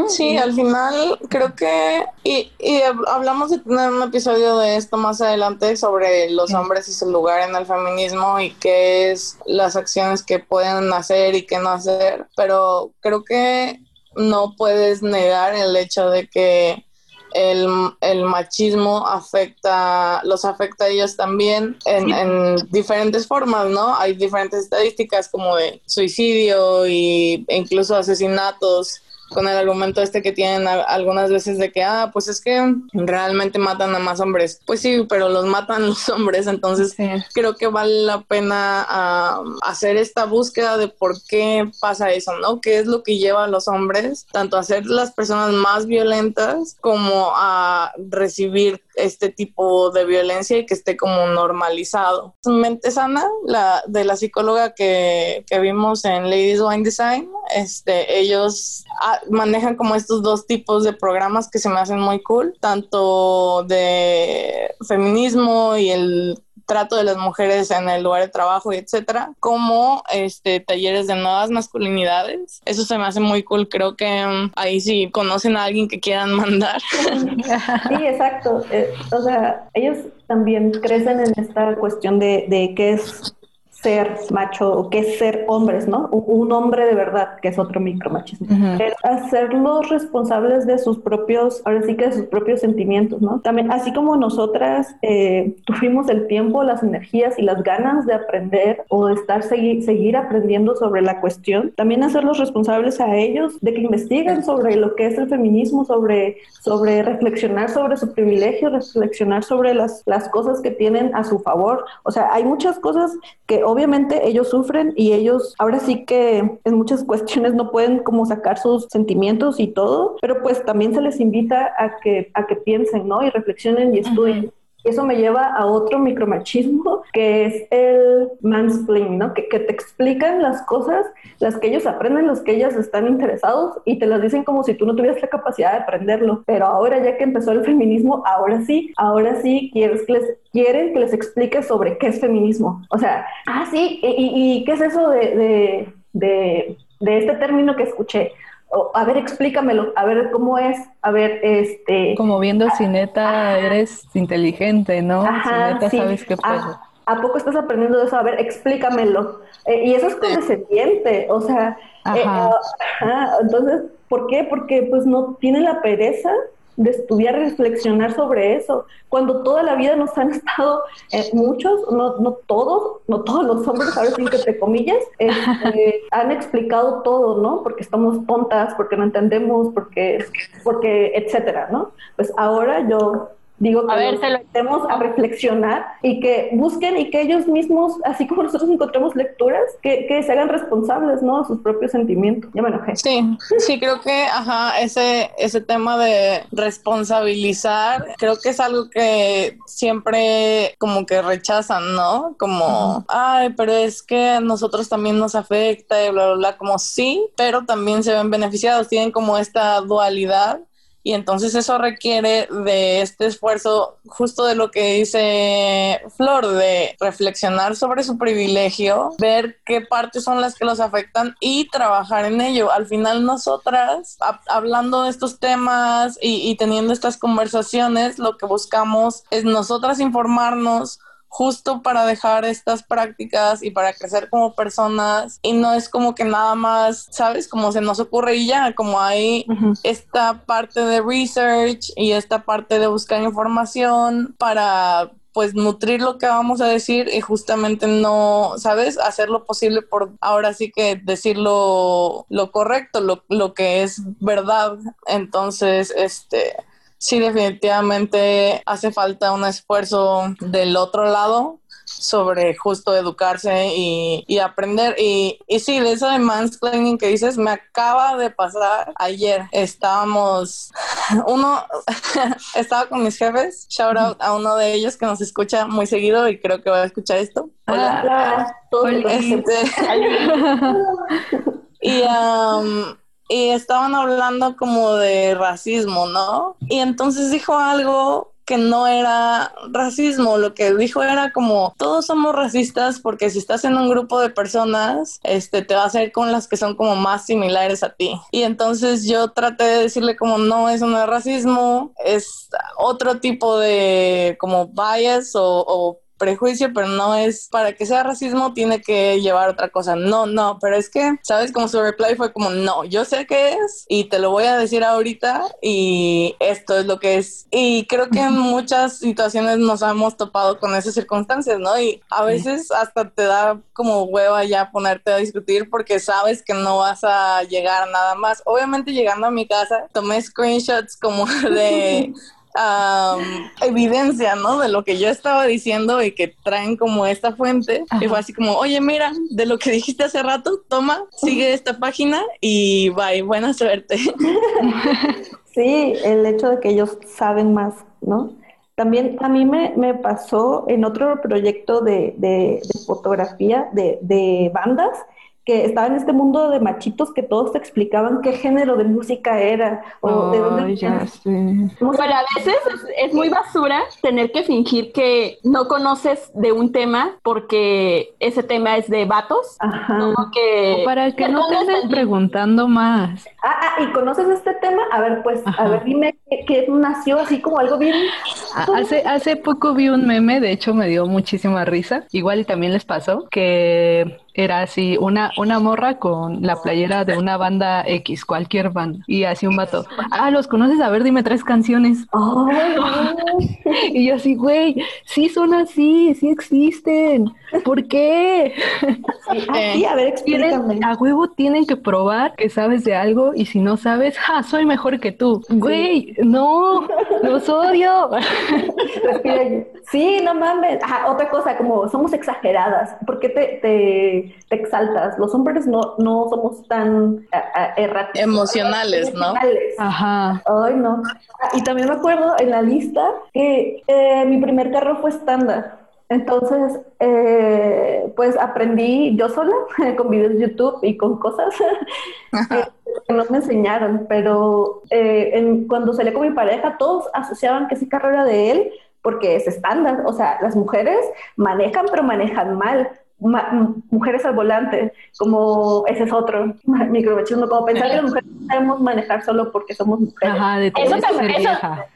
Sí, al final creo que, y, y hablamos de tener un episodio de esto más adelante sobre los hombres y su lugar en el feminismo y que las acciones que pueden hacer y que no hacer, pero creo que no puedes negar el hecho de que el, machismo afecta, los afecta a ellos también en, en, diferentes formas, ¿no? Hay diferentes estadísticas como de suicidio y, e incluso asesinatos con el argumento este que tienen algunas veces de que, ah, pues es que realmente matan a más hombres. Pues sí, pero los matan [LAUGHS] los hombres, entonces creo que vale la pena ah, hacer esta búsqueda de por qué pasa eso, ¿no? ¿Qué es lo que lleva a los hombres tanto a ser las personas más violentas como a recibir este tipo de violencia y que esté como normalizado. Mente sana, la de la psicóloga que, que vimos en Ladies Wine Design, este, ellos ah, manejan como estos dos tipos de programas que se me hacen muy cool, tanto de feminismo y el trato de las mujeres en el lugar de trabajo etcétera, como este talleres de nuevas masculinidades. Eso se me hace muy cool. Creo que um, ahí sí conocen a alguien que quieran mandar. Sí, exacto. Eh, o sea, ellos también crecen en esta cuestión de, de qué es ser macho o qué es ser hombres, ¿no? Un, hombre de verdad, que es otro micromachismo. hacerlos responsables de sus propios, ahora sí que de sus propios sentimientos, ¿no? También, así como nosotras eh, tuvimos el tiempo, las energías y las ganas de aprender o de estar, seguir, seguir aprendiendo sobre la cuestión, también hacerlos responsables a ellos de que investiguen sobre lo que es el feminismo, sobre, sobre reflexionar sobre su privilegio, reflexionar sobre las, las cosas que tienen a su favor. O sea, hay muchas cosas que obviamente ellos sufren y ellos ahora sí que en muchas [LAUGHS] cuestiones no pueden como sacar sus sentimientos y todo, pero pues también se les invita a que, a que piensen, ¿no? Y reflexionen y estudien. Eso me lleva a otro micromachismo que es el mansplaining, ¿no? Que, que, te explican las cosas, las que ellos aprenden, las que ellas están interesados y te las dicen como si tú no tuvieras la capacidad de aprenderlo. Pero ahora ya que empezó el feminismo, ahora sí, ahora sí quieres que les, quieren que les explique sobre qué es feminismo. O sea, ah, sí, ¿y, y qué es eso de, de, de, de este término que escuché? A ver, explícamelo, a ver cómo es, a ver, este... Como viendo si neta eres inteligente, ¿no? Ajá, neta sabes qué pasa. ¿A, poco estás aprendiendo de eso? A ver, explícamelo. Eh, y eso es condescendiente, o sea, eh, ajá. entonces, ¿por qué? Porque pues no tiene la pereza de estudiar reflexionar sobre eso, cuando toda la vida nos han estado, eh, muchos, no, no todos, no todos los hombres, a ver sin que te comillas, este, [LAUGHS] han explicado todo, ¿no? Porque estamos tontas, porque no entendemos, porque, porque, etcétera, ¿no? Pues ahora yo Digo que a ver, se lo metemos a reflexionar y que busquen y que ellos mismos, así como nosotros encontramos lecturas, que, que se hagan responsables, ¿no? A sus propios sentimientos. Ya me enojé. Sí, sí, creo que, ajá, ese, ese tema de responsabilizar, creo que es algo que siempre como que rechazan, ¿no? Como, ay, pero es que a nosotros también nos afecta y bla, bla, bla, como sí, pero también se ven beneficiados, tienen como esta dualidad y entonces eso requiere de este esfuerzo justo de lo que dice Flor, de reflexionar sobre su privilegio, ver qué partes son las que los afectan y trabajar en ello. Al final nosotras, hablando de estos temas y, y teniendo estas conversaciones, lo que buscamos es nosotras informarnos justo para dejar estas prácticas y para crecer como personas y no es como que nada más, ¿sabes? Como se nos ocurre y ya, como hay esta parte de research y esta parte de buscar información para pues nutrir lo que vamos a decir y justamente no, ¿sabes? Hacer lo posible por ahora sí que decir lo, lo correcto, lo, lo que es verdad. Entonces, este, sí, definitivamente hace falta un esfuerzo del otro lado sobre justo educarse y, aprender. Y, y sí, de eso de mansplaining que dices, me acaba de pasar ayer. Estábamos, [LAUGHS] uno, [LAUGHS] estaba con mis jefes, shout out a uno de ellos que nos escucha muy seguido y creo que va a escuchar esto. Hola. Hola. Este, [LAUGHS] y um, y estaban hablando como de racismo, ¿no? Y entonces dijo algo que no era racismo, lo que dijo era como todos somos racistas porque si estás en un grupo de personas, este te vas a ir con las que son como más similares a ti. Y entonces yo traté de decirle como no, eso no es racismo, es otro tipo de como bias o, o prejuicio, pero no es para que sea racismo, tiene que llevar otra cosa. No, no, pero es que, ¿sabes? Como su reply fue como, no, yo sé qué es y te lo voy a decir ahorita y esto es lo que es. Y creo que en muchas situaciones nos hemos topado con esas circunstancias, ¿no? Y a veces hasta te da como hueva ya ponerte a discutir porque sabes que no vas a llegar nada más. Obviamente llegando a mi casa, tomé screenshots como [LAUGHS] de [LAUGHS] evidencia, ¿no? De lo que yo estaba diciendo y que traen como esta fuente. Y fue así como, oye, mira, de lo que dijiste hace rato, toma, sigue esta página y bye, buena suerte. [LAUGHS] Sí, el hecho de que ellos saben más, ¿no? También a mí me, me pasó en otro proyecto de, de, de fotografía de, de bandas que estaba en este mundo de machitos que todos te explicaban qué género de música era o de dónde ya Bueno, a veces es, muy basura tener que fingir que no conoces de un tema porque ese tema es de vatos. Ajá. que para que no te estén preguntando más. Ah, ah, ¿y conoces este tema? A ver, pues, a ver, dime qué, nació así como algo bien. Hace, hace poco vi un meme, de hecho me dio muchísima risa. Igual y también les pasó que era así, una, una morra con la playera de una banda X, cualquier banda, y así un vato, ah, ¿los conoces? A ver, dime tres canciones. [LAUGHS] y yo así, güey, sí son así, sí existen, ¿por qué? Sí, [LAUGHS] a ver, explícame. a huevo tienen que probar que sabes de algo, y si no sabes, ja, soy mejor que tú. Güey, no, los odio. [LAUGHS] sí, no mames. otra cosa, como somos exageradas, ¿por qué te, te te, exaltas. Los hombres no, no somos tan erráticos. Emocionales, ¿no? Ajá. Ay, no. Y también me acuerdo en la lista que eh, mi primer carro fue estándar. Entonces, eh, pues aprendí yo sola [LAUGHS] con videos de YouTube y con cosas [LAUGHS] que no me enseñaron, pero eh, cuando salí con mi pareja, todos asociaban que ese carro era de él porque es estándar. O sea, las mujeres manejan, pero manejan mal mujeres al volante, como ese es otro [LAUGHS] micromachismo, como pensar que las mujeres podemos manejar solo porque somos mujeres. eso, también,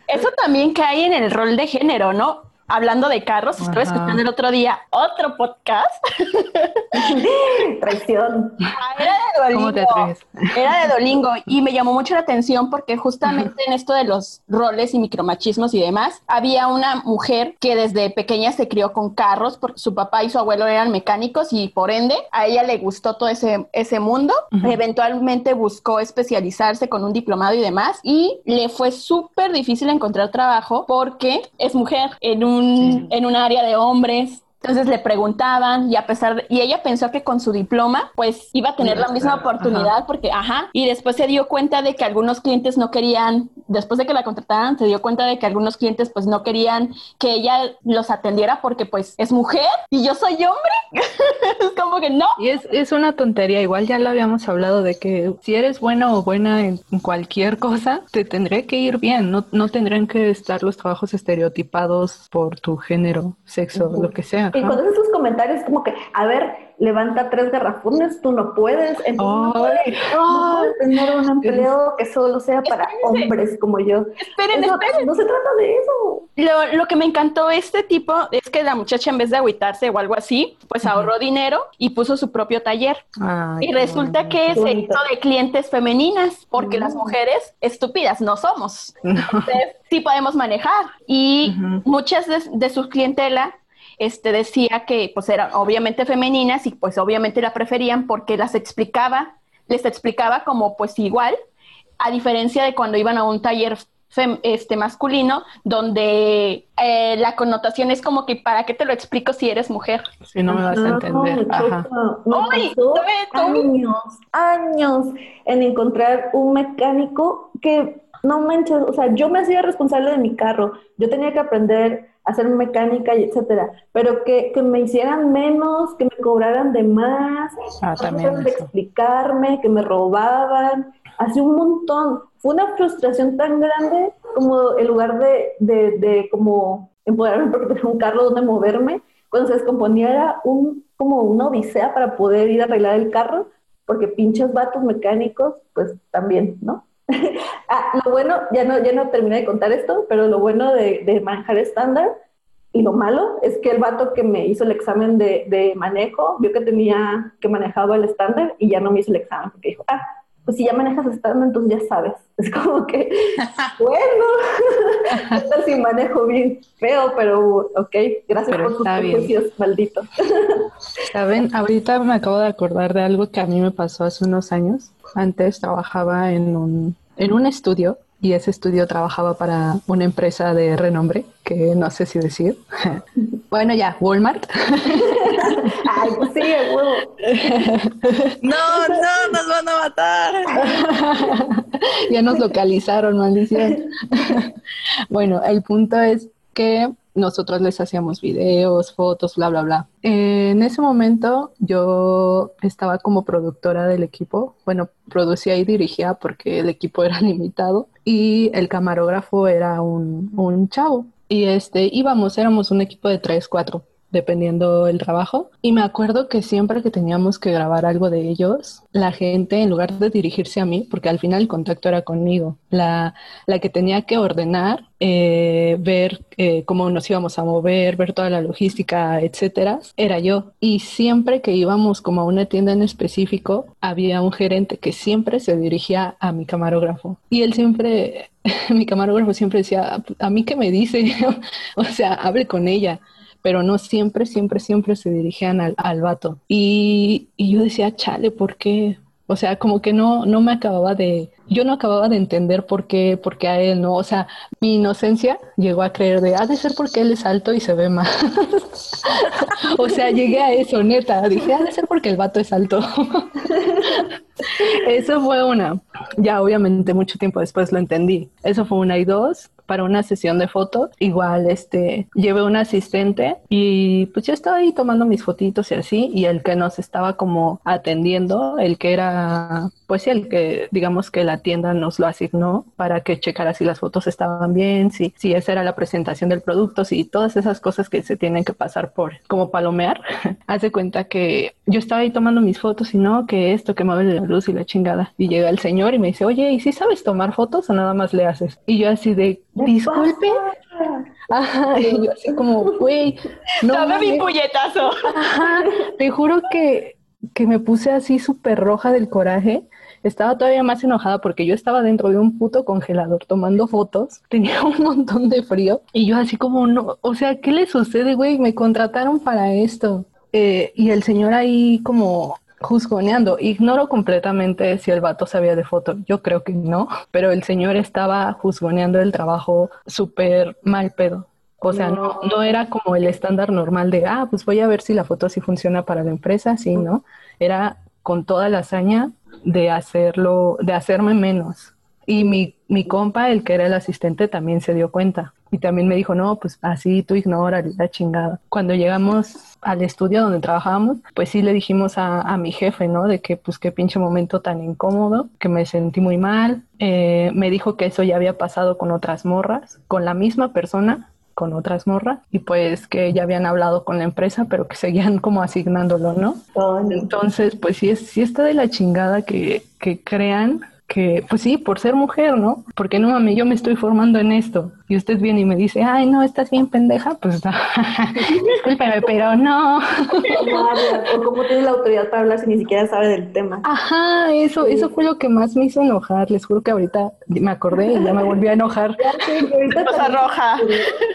eso también cae en el rol de género, ¿no? Hablando de carros, estuve escuchando el otro día otro podcast. [LAUGHS] Traición. Ah, era de Dolingo. ¿Cómo te Era de Dolingo y me llamó mucho la atención porque justamente en esto de los roles y micromachismos y demás, había una mujer que desde pequeña se crió con carros porque su papá y su abuelo eran mecánicos y por ende a ella le gustó todo ese, ese mundo. Eventualmente buscó especializarse con un diplomado y demás y le fue súper difícil encontrar trabajo porque es mujer en un en un área de hombres entonces le preguntaban y a pesar de, y ella pensó que con su diploma pues iba a tener la misma oportunidad porque ajá y después se dio cuenta de que algunos clientes no querían después de que la contrataran se dio cuenta de que algunos clientes pues no querían que ella los atendiera porque pues es mujer y yo soy hombre. [LAUGHS] Es como que no. Y es, es una tontería. Igual ya lo habíamos hablado de que si eres bueno o buena en cualquier cosa te tendré que ir bien. No, no tendrían que estar los trabajos estereotipados por tu género sexo lo que sea y cuando haces sus comentarios, como que, a ver, levanta tres garrafones, tú no puedes. Entonces, no, puedes, tener un empleo que solo sea para hombres como yo. Esperen, esperen. No se trata de eso. Lo, lo, que me encantó este tipo es que la muchacha, en vez de agüitarse o algo así, pues ahorró dinero y puso su propio taller. y resulta que se hizo de clientes femeninas, porque las mm. mujeres estúpidas no somos. [LAUGHS] Entonces, sí podemos manejar. Y muchas de, de su clientela este, decía que pues eran obviamente femeninas y pues obviamente la preferían porque las explicaba, les explicaba como pues igual, a diferencia de cuando iban a un taller este masculino donde eh, la connotación es como que para qué te lo explico si eres mujer si no me vas a entender Ajá. años años en encontrar un mecánico que no manches o sea yo me hacía responsable de mi carro. Yo tenía que aprender hacer mecánica y etcétera, pero que, que, me hicieran menos, que me cobraran de más, ah, de explicarme, que me robaban, así un montón. Fue una frustración tan grande como el lugar de, de, de como empoderarme porque tenía un carro donde moverme, cuando se descomponía era un, como una odisea para poder ir a arreglar el carro, porque pinches vatos mecánicos, pues también, ¿no? [LAUGHS] ah, lo bueno, ya no, ya no terminé de contar esto, pero lo bueno de, de manejar estándar y lo malo es que el vato que me hizo el examen de, de manejo vio que tenía, que manejaba el estándar y ya no me hizo el examen porque dijo, ah, pues si ya manejas estándar, entonces ya sabes. [LAUGHS] Es como que, bueno, [LAUGHS] si manejo bien feo, pero ok, gracias por tus juicios, maldito. Saben, [LAUGHS] ahorita me acabo de acordar de algo que a mí me pasó hace unos años. Antes trabajaba en un, en un estudio y ese estudio trabajaba para una empresa de renombre, que no sé si decir. [LAUGHS] bueno, ya, Walmart. [LAUGHS] Ay, sí, huevo. [LAUGHS] No, no, nos van a matar. ya nos localizaron, maldición. bueno, el punto es que nosotros les hacíamos videos, fotos, bla, bla, bla. En ese momento yo estaba como productora del equipo. Bueno, producía y dirigía porque el equipo era [LAUGHS] limitado y el camarógrafo era un, un chavo. Y este, íbamos, éramos un equipo de tres, cuatro dependiendo el trabajo. Y me acuerdo que siempre que teníamos que grabar algo de ellos, la gente, en lugar de dirigirse a mí, porque al final el contacto era conmigo, la, la que tenía que ordenar, eh, ver eh, cómo nos íbamos a mover, ver toda la logística, etcétera, era yo. Y siempre que íbamos como a una tienda en específico, había un gerente que siempre se dirigía a mi camarógrafo. Y él siempre, [LAUGHS] mi camarógrafo siempre decía, a mí qué me dice, [LAUGHS] o sea, hable con ella pero no siempre, siempre, siempre se dirigían al, al vato. Y, y, yo decía, chale, ¿por qué? O sea, como que no, no me acababa de, yo no acababa de entender por qué, por qué a él no. O sea, mi inocencia llegó a creer de, ha de ser porque él es alto y se ve más. [LAUGHS] o sea, llegué a eso, neta. Dije, ha de ser porque el vato es alto. [LAUGHS] eso fue una. Ya, obviamente, mucho tiempo después lo entendí. Eso fue una y dos para una sesión de fotos. Igual, este, llevé un asistente y pues yo estaba ahí tomando mis fotitos y así, y el que nos estaba como atendiendo, el que era, pues el que digamos que la tienda nos lo asignó para que checara si las fotos estaban bien, si, si esa era la presentación del producto, si todas esas cosas que se tienen que pasar por como palomear. [LAUGHS] Hace cuenta que yo estaba ahí tomando mis fotos y no, que esto, que mueve la luz y la chingada. Y llega el señor y me dice, oye, ¿y si sabes tomar fotos o nada más le haces? Y yo así de, disculpe. Ajá, y yo así como, güey, no. Dame mi puñetazo. Ajá, te juro que, que me puse así súper roja del coraje. Estaba todavía más enojada porque yo estaba dentro de un puto congelador tomando fotos, [LAUGHS] tenía un montón de frío y yo así como, no, o sea, ¿qué le sucede, güey? Me contrataron para esto. Eh, y el señor ahí como juzgoneando. Ignoro completamente si el vato sabía de foto. Yo creo que no, pero el señor estaba juzgoneando el trabajo súper mal pedo. O sea, no. no, era como el estándar normal de, ah, pues voy a ver si la foto sí funciona para la empresa, sí, ¿no? Era con toda la hazaña de hacerlo, de hacerme menos. Y mi, mi compa, el que era el asistente, también se dio cuenta. Y también me dijo, no, pues así tú ignora la chingada. Cuando llegamos al estudio donde trabajábamos, pues sí le dijimos a, a, mi jefe, ¿no? De que pues qué pinche momento tan incómodo, que me sentí muy mal. Eh, me dijo que eso ya había pasado con otras morras, con la misma persona, con otras morras y pues que ya habían hablado con la empresa pero que seguían como asignándolo, ¿no? Entonces pues sí, sí está de la chingada que, que crean que, pues sí, por ser mujer, ¿no? Porque no mami, yo me estoy formando en esto. Y usted viene y me dice, ay, no, estás bien pendeja, pues no. [LAUGHS] discúlpeme, pero no. o cómo tiene la autoridad para hablar si ni siquiera sabe del tema. Ajá, eso, eso fue lo que más me hizo enojar. Les juro que ahorita me acordé y ya me volví a enojar. sí, ahorita Cosa roja.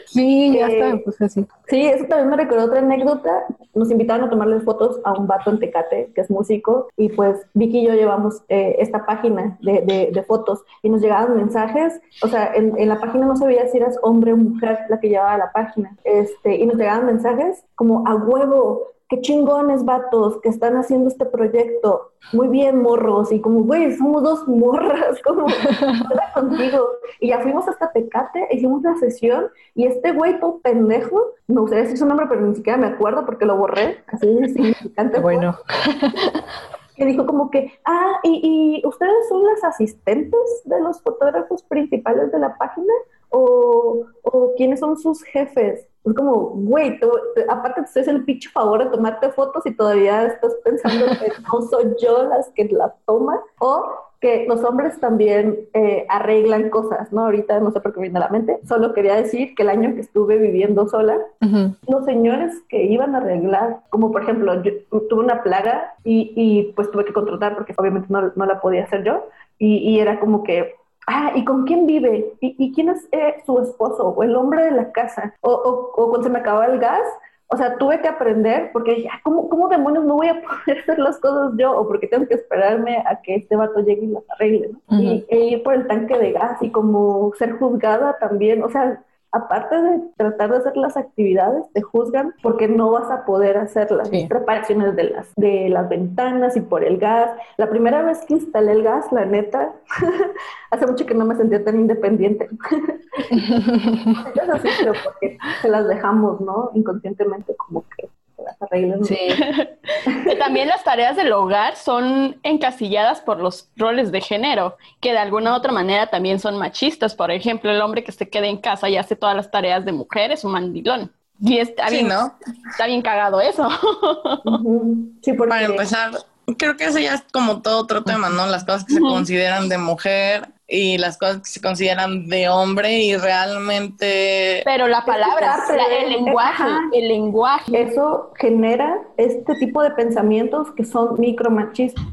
Sí, ya está, pues así. Sí, eso también me recordó otra anécdota. Nos invitaron a tomarles fotos a un vato en Tecate, que es músico, y pues Vicky y yo llevamos eh, esta página de, de, fotos y nos llegaban mensajes, o sea, en, en, la página no se veía si eras hombre o mujer la que llevaba la página, este, y nos llegaban mensajes como a huevo, qué chingones vatos que están haciendo este proyecto, muy bien morros, y como, güey, somos dos morras, [LAUGHS] como, contigo. Y ya fuimos hasta Tecate, hicimos la sesión, y este güey todo pendejo, me gustaría decir su nombre, pero ni siquiera me acuerdo porque lo borré, así de significante. Bueno. [LAUGHS] que dijo como que, ah, ¿y, ¿y, ustedes son las asistentes de los fotógrafos principales de la página? ¿O, o quiénes son sus jefes? Es como, güey, aparte te haces el pinche favor de tomarte fotos y todavía estás pensando que [LAUGHS] no soy yo las que las toman. O que los hombres también eh, arreglan cosas, ¿no? Ahorita no sé por qué me viene a la mente, solo quería decir que el año que estuve viviendo sola, los señores que iban a arreglar, como por ejemplo, yo tuve una plaga y, y pues tuve que contratar porque obviamente no, no la podía hacer yo, y, y, era como que, ah, ¿y con quién vive? ¿Y, y quién es eh, su esposo? ¿O el hombre de la casa? O, o, o cuando se me acababa el gas, o sea, tuve que aprender porque dije, ah, ¿cómo, ¿cómo, demonios no voy a [LAUGHS] poder hacer las cosas yo? O porque tengo que esperarme a que este vato llegue y las arregle, ¿no? y, e ir por el tanque de gas y como ser juzgada también, o sea, aparte de tratar de hacer las actividades, te juzgan porque no vas a poder hacer las preparaciones de las, de las ventanas y por el gas. La primera vez que instalé el gas, la neta, [LAUGHS] hace mucho que no me sentía tan independiente. [LAUGHS] es así, pero porque se las dejamos, ¿no? Inconscientemente como que Sí. También las tareas del hogar son encasilladas por los roles de género, que de alguna u otra manera también son machistas. Por ejemplo, el hombre que se quede en casa y hace todas las tareas de mujer es un mandilón. Y está bien, ¿no? Está bien cagado eso. sí, Para empezar, creo que eso ya es como todo otro tema, ¿no? Las cosas que se consideran de mujer y las cosas que se consideran de hombre y realmente... Pero la palabra, el lenguaje, el lenguaje. Eso genera este tipo de pensamientos que son micromachistas,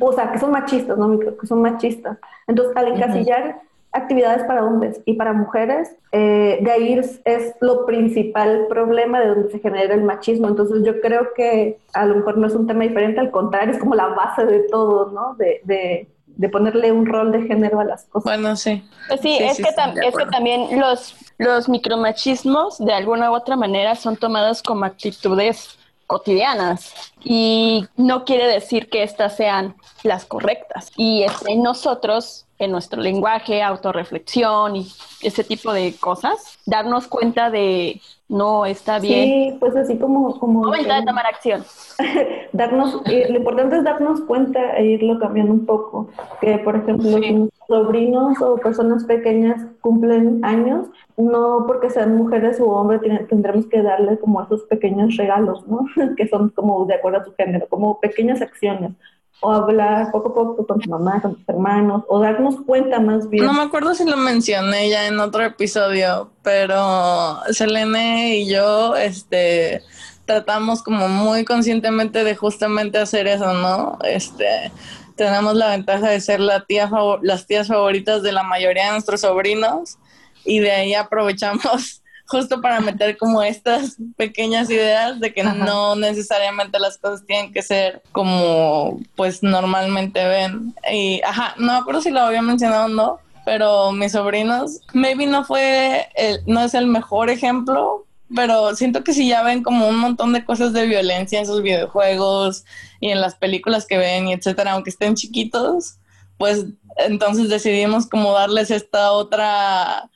o sea, que son machistas, no micro, que son machistas. Entonces, al encasillar actividades para hombres y para mujeres, eh, de ahí es, lo principal problema de donde se genera el machismo. Entonces, yo creo que a lo mejor no es un tema diferente, al contrario, es como la base de todo, ¿no? de de ponerle un rol de género a las cosas. Bueno, sí. Pues sí, es, que es que también los, los micromachismos de alguna u otra manera son tomados como actitudes cotidianas y no quiere decir que estas sean las correctas. Y es en nosotros, en nuestro lenguaje, autorreflexión y ese tipo de cosas, darnos cuenta de no está bien. Sí, pues así como... como Momento de tomar acción. [LAUGHS] darnos, eh, lo importante es darnos cuenta e irlo cambiando un poco. Que, por ejemplo, los sobrinos o personas pequeñas cumplen años, no porque sean mujeres o hombres tendremos que darle como esos pequeños regalos, ¿no? [LAUGHS] que son como de acuerdo a su género, como pequeñas acciones o hablar poco a poco con tu mamá, con tus hermanos, o darnos cuenta más bien. No me acuerdo si lo mencioné ya en otro episodio, pero Selene y yo, este, tratamos como muy conscientemente de justamente hacer eso, ¿no? Este, tenemos la ventaja de ser la tía las tías favoritas de la mayoría de nuestros sobrinos y de ahí aprovechamos justo para meter como estas pequeñas ideas de que no necesariamente las cosas tienen que ser como pues normalmente ven. Y ajá, no me acuerdo si lo había mencionado o no, pero mis sobrinos, maybe no fue, no es el mejor ejemplo, pero siento que si ya ven como un montón de cosas de violencia en sus videojuegos y en las películas que ven y etcétera, aunque estén chiquitos, pues entonces decidimos como darles esta otra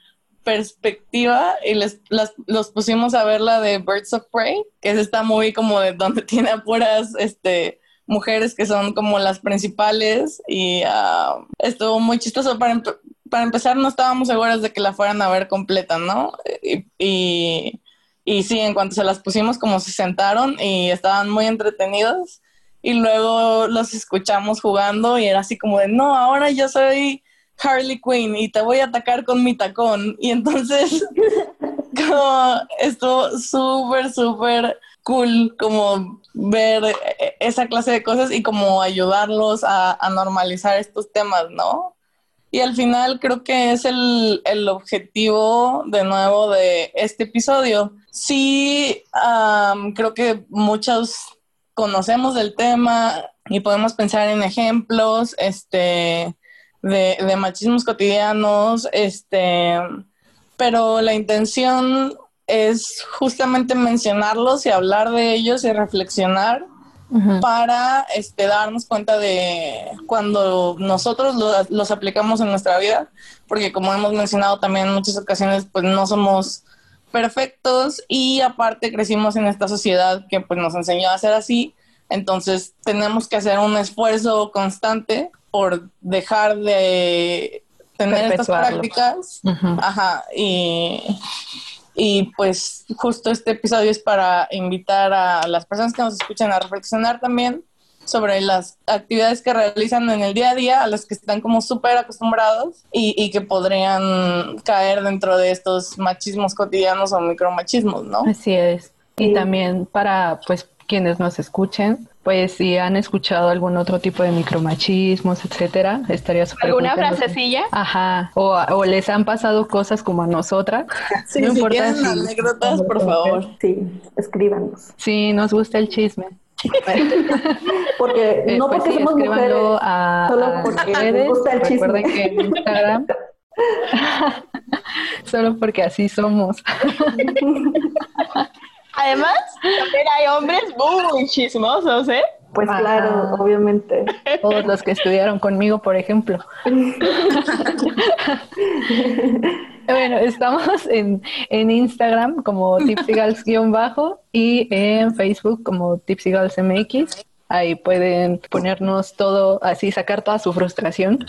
perspectiva y les los pusimos a ver la de Birds of Prey, que es esta muy como de donde [LAUGHS] tiene a puras este mujeres que son como las principales y uh, estuvo muy chistoso para, para empezar no estábamos seguras de que la fueran a ver completa, ¿no? Y, y, y sí, en cuanto se las pusimos como se sentaron y estaban muy entretenidos y luego los escuchamos jugando y era así como de, no, ahora yo soy Harley Quinn y te voy a atacar con mi tacón. Y entonces, [LAUGHS] como estuvo súper, súper cool como ver esa clase de cosas y como ayudarlos a, normalizar estos temas, ¿no? Y al final creo que es el, objetivo de nuevo de este episodio. Sí, creo que muchos conocemos del tema y podemos pensar en ejemplos, este, de, machismos cotidianos, este, pero la intención es justamente mencionarlos y hablar de ellos y reflexionar para este, darnos cuenta de cuando nosotros los aplicamos en nuestra vida, porque como hemos mencionado también en muchas ocasiones, pues no somos perfectos y aparte crecimos en esta sociedad que pues nos enseñó a ser así, entonces tenemos que hacer un esfuerzo constante por dejar de tener estas prácticas. Ajá, y, y pues justo este episodio es para invitar a las personas que nos escuchan a reflexionar también sobre las actividades que realizan en el día a día, a las que están como súper acostumbrados y, y, que podrían caer dentro de estos machismos cotidianos o micromachismos, ¿no? Así es. Y también para pues quienes nos escuchen, pues si han escuchado algún otro tipo de micromachismos, etcétera, estaría súper ¿Alguna frasecilla? Ajá, o, les han pasado cosas como a nosotras. [LAUGHS] Sí, no si importa si anécdotas, por favor. Sí, escríbanos. Sí, nos gusta el chisme. [LAUGHS] porque [LAUGHS] eh, no pues porque somos mujeres, a, solo porque nos gusta el chisme. Recuerden que en Instagram Solo porque así somos. Además, también hay hombres muy chismosos, ¿eh? Pues claro, obviamente. Todos los que estudiaron conmigo, por ejemplo. [LAUGHS] bueno, estamos en, en Instagram como tipsigals-bajo y en Facebook como tipsigalsmx. Ahí pueden ponernos todo, así sacar toda su frustración.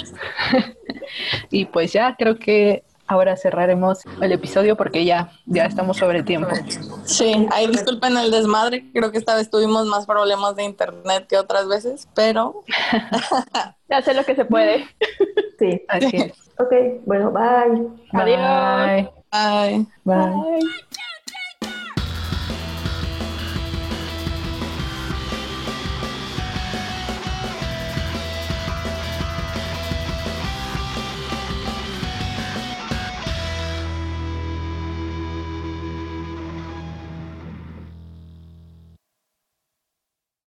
[LAUGHS] y pues ya creo que ahora cerraremos el episodio porque ya, ya estamos sobre tiempo. Sí, ahí disculpen el desmadre, creo que esta vez tuvimos más problemas de internet que otras veces, pero... [LAUGHS] ya sé lo que se puede. Sí, así es. Ok, bueno, bye. Adiós. Bye. Bye. bye.